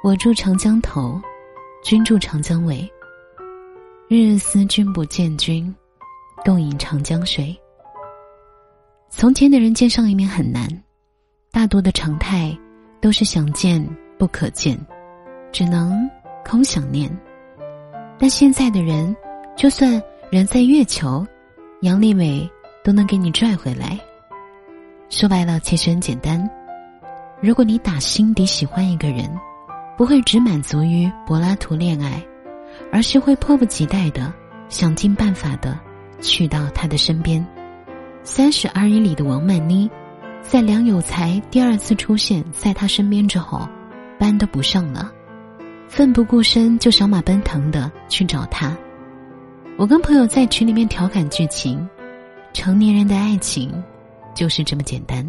我住长江头，君住长江尾。日日思君不见君，共饮长江水。从前的人见上一面很难，大多的常态都是想见不可见，只能空想念。但现在的人，就算人在月球，杨利伟都能给你拽回来。说白了，其实很简单。如果你打心底喜欢一个人，不会只满足于柏拉图恋爱，而是会迫不及待的想尽办法的去到他的身边。三十而已里的王曼妮，在梁有才第二次出现在他身边之后，班都不上了，奋不顾身就小马奔腾的去找他。我跟朋友在群里面调侃剧情：成年人的爱情就是这么简单。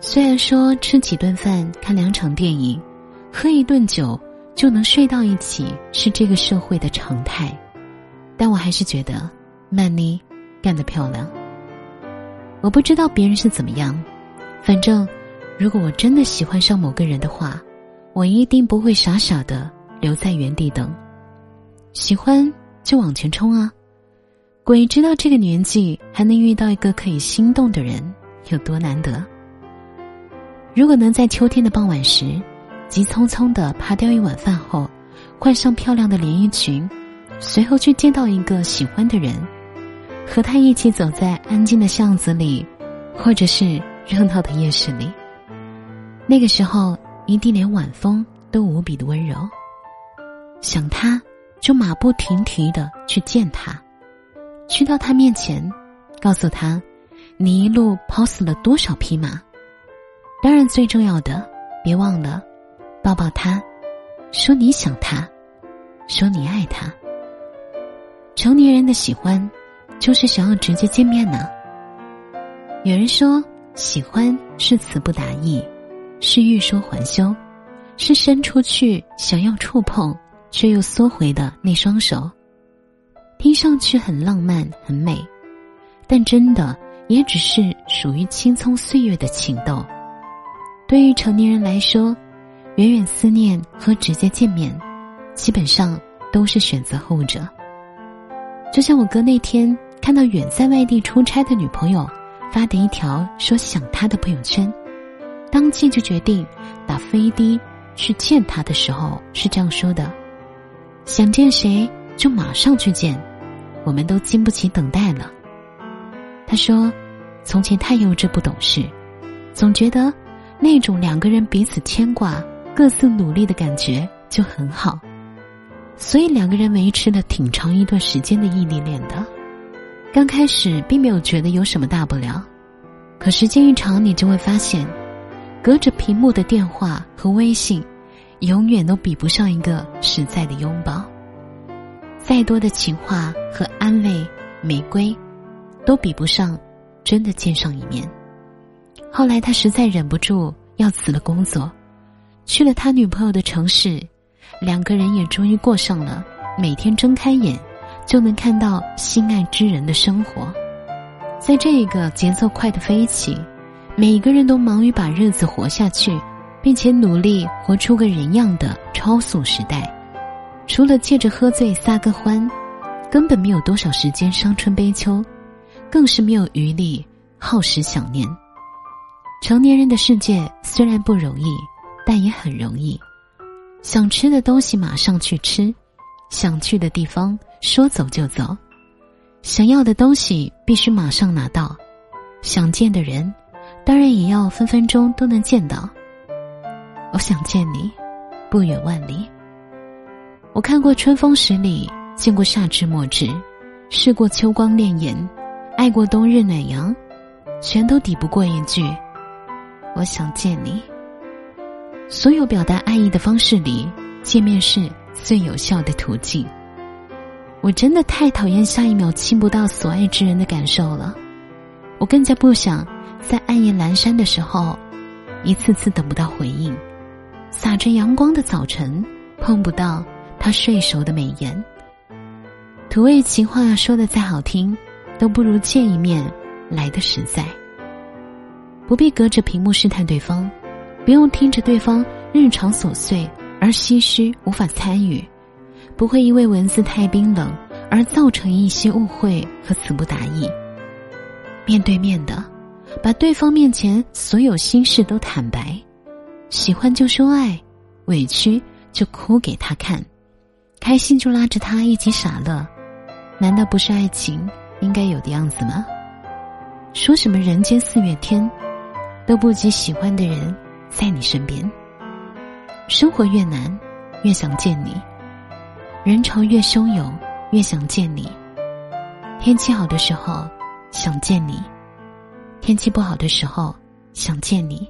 虽然说吃几顿饭、看两场电影、喝一顿酒就能睡到一起是这个社会的常态，但我还是觉得曼妮干得漂亮。我不知道别人是怎么样，反正如果我真的喜欢上某个人的话，我一定不会傻傻的留在原地等。喜欢就往前冲啊！鬼知道这个年纪还能遇到一个可以心动的人有多难得。如果能在秋天的傍晚时，急匆匆的扒掉一碗饭后，换上漂亮的连衣裙，随后去见到一个喜欢的人，和他一起走在安静的巷子里，或者是热闹的夜市里，那个时候一定连晚风都无比的温柔。想他，就马不停蹄的去见他，去到他面前，告诉他，你一路跑死了多少匹马。当然，最重要的，别忘了抱抱他，说你想他，说你爱他。成年人的喜欢，就是想要直接见面呢。有人说，喜欢是词不达意，是欲说还休，是伸出去想要触碰却又缩回的那双手。听上去很浪漫很美，但真的也只是属于青葱岁月的情窦。对于成年人来说，远远思念和直接见面，基本上都是选择后者。就像我哥那天看到远在外地出差的女朋友发的一条说想他的朋友圈，当即就决定打飞的去见他的时候，是这样说的：“想见谁就马上去见，我们都经不起等待了。”他说：“从前太幼稚不懂事，总觉得。”那种两个人彼此牵挂、各自努力的感觉就很好，所以两个人维持了挺长一段时间的异地恋的。刚开始并没有觉得有什么大不了，可时间一长，你就会发现，隔着屏幕的电话和微信，永远都比不上一个实在的拥抱。再多的情话和安慰、玫瑰，都比不上真的见上一面。后来他实在忍不住要辞了工作，去了他女朋友的城市，两个人也终于过上了每天睁开眼就能看到心爱之人的生活。在这一个节奏快的飞起，每个人都忙于把日子活下去，并且努力活出个人样的超速时代，除了借着喝醉撒个欢，根本没有多少时间伤春悲秋，更是没有余力耗时想念。成年人的世界虽然不容易，但也很容易。想吃的东西马上去吃，想去的地方说走就走，想要的东西必须马上拿到，想见的人，当然也要分分钟都能见到。我想见你，不远万里。我看过春风十里，见过夏至末至，试过秋光潋滟，爱过冬日暖阳，全都抵不过一句。我想见你。所有表达爱意的方式里，见面是最有效的途径。我真的太讨厌下一秒亲不到所爱之人的感受了。我更加不想在暗夜阑珊的时候，一次次等不到回应，洒着阳光的早晨碰不到他睡熟的美颜。土味情话说的再好听，都不如见一面来的实在。不必隔着屏幕试探对方，不用听着对方日常琐碎而唏嘘无法参与，不会因为文字太冰冷而造成一些误会和词不达意。面对面的，把对方面前所有心事都坦白，喜欢就说爱，委屈就哭给他看，开心就拉着他一起傻乐，难道不是爱情应该有的样子吗？说什么人间四月天，都不及喜欢的人在你身边。生活越难，越想见你；人潮越汹涌，越想见你。天气好的时候想见你，天气不好的时候想见你。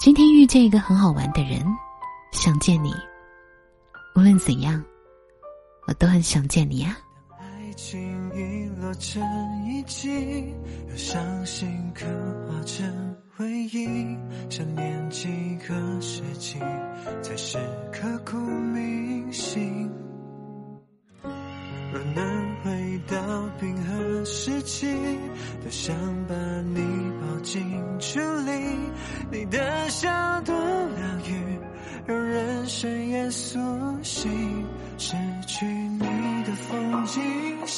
今天遇见一个很好玩的人，想见你。无论怎样，我都很想见你啊。爱情遗落成遗迹，又伤心刻画成。回忆，想念几个世纪，才是刻骨铭心。若能回到冰河时期，多想把你抱进处理。你的笑多疗愈，让人深夜苏醒。失去你的风景，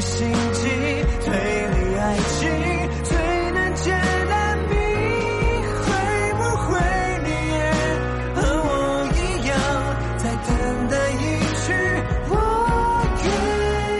心机推理爱情最难解的谜会不会你也和我一样在等待一句我愿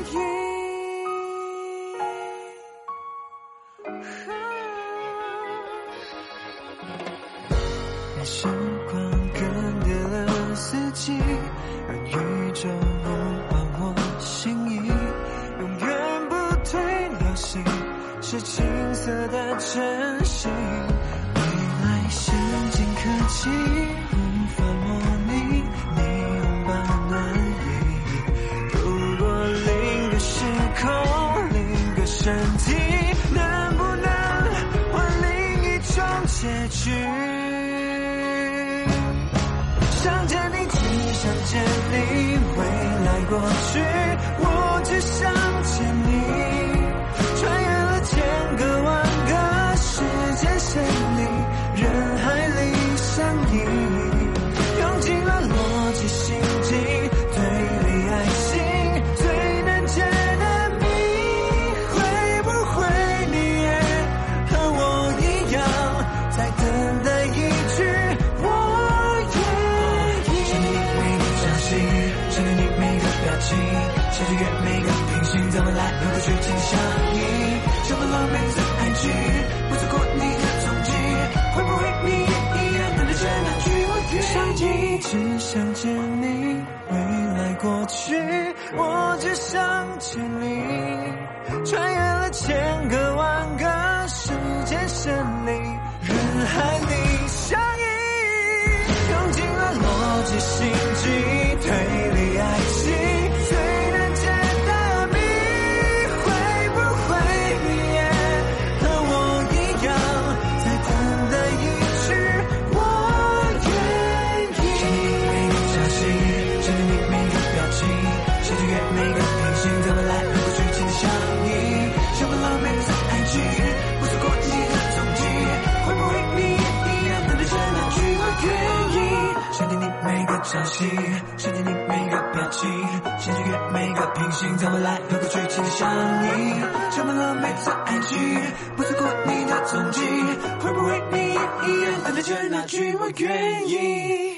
意。让时光更迭了四季让宇宙是青涩的真心。未来先进科技无法模拟你拥抱暖意，如果另个时空，另个身体，能不能换另一种结局？想见你，只想见你，未来过去，想穿越每个平行，怎么来能够去尽相依？想不浪漫的爱情，不错过你的踪迹，会不会你也一样等待着那句我愿意？只想见你，未来过去，我只想见你。穿越了千相信，想见你每个表情，想穿越每个平行，在未来和过去紧紧相依，充满了每次爱情，不错过你的踪迹，会不会你也一样等待着那句我愿意？